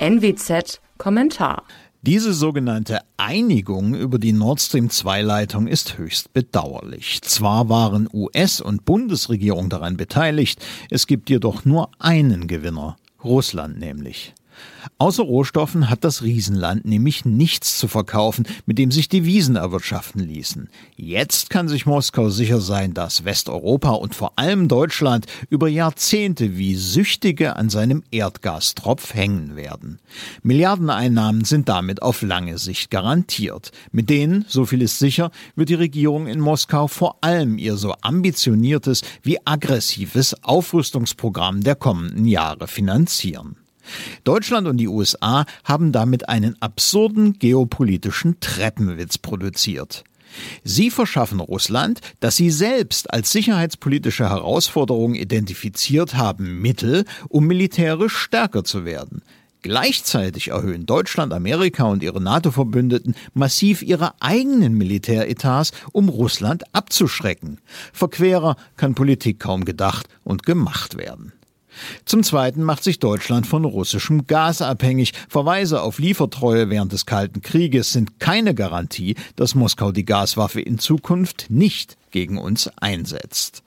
NWZ Kommentar. Diese sogenannte Einigung über die Nord Stream 2 Leitung ist höchst bedauerlich. Zwar waren US- und Bundesregierung daran beteiligt, es gibt jedoch nur einen Gewinner, Russland nämlich. Außer Rohstoffen hat das Riesenland nämlich nichts zu verkaufen, mit dem sich Devisen erwirtschaften ließen. Jetzt kann sich Moskau sicher sein, dass Westeuropa und vor allem Deutschland über Jahrzehnte wie Süchtige an seinem Erdgastropf hängen werden. Milliardeneinnahmen sind damit auf lange Sicht garantiert. Mit denen, so viel ist sicher, wird die Regierung in Moskau vor allem ihr so ambitioniertes wie aggressives Aufrüstungsprogramm der kommenden Jahre finanzieren. Deutschland und die USA haben damit einen absurden geopolitischen Treppenwitz produziert. Sie verschaffen Russland, das sie selbst als sicherheitspolitische Herausforderung identifiziert haben, Mittel, um militärisch stärker zu werden. Gleichzeitig erhöhen Deutschland, Amerika und ihre NATO-Verbündeten massiv ihre eigenen Militäretats, um Russland abzuschrecken. Verquerer kann Politik kaum gedacht und gemacht werden. Zum Zweiten macht sich Deutschland von russischem Gas abhängig. Verweise auf Liefertreue während des Kalten Krieges sind keine Garantie, dass Moskau die Gaswaffe in Zukunft nicht gegen uns einsetzt.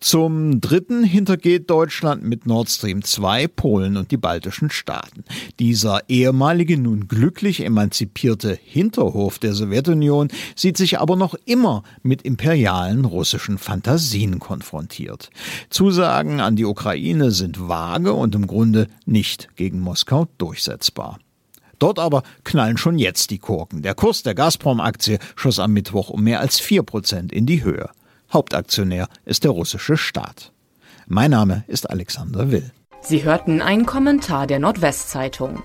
Zum Dritten hintergeht Deutschland mit Nord Stream 2 Polen und die baltischen Staaten. Dieser ehemalige, nun glücklich emanzipierte Hinterhof der Sowjetunion sieht sich aber noch immer mit imperialen russischen Fantasien konfrontiert. Zusagen an die Ukraine sind vage und im Grunde nicht gegen Moskau durchsetzbar. Dort aber knallen schon jetzt die Korken. Der Kurs der Gazprom-Aktie schoss am Mittwoch um mehr als vier Prozent in die Höhe. Hauptaktionär ist der russische Staat. Mein Name ist Alexander Will. Sie hörten einen Kommentar der Nordwestzeitung.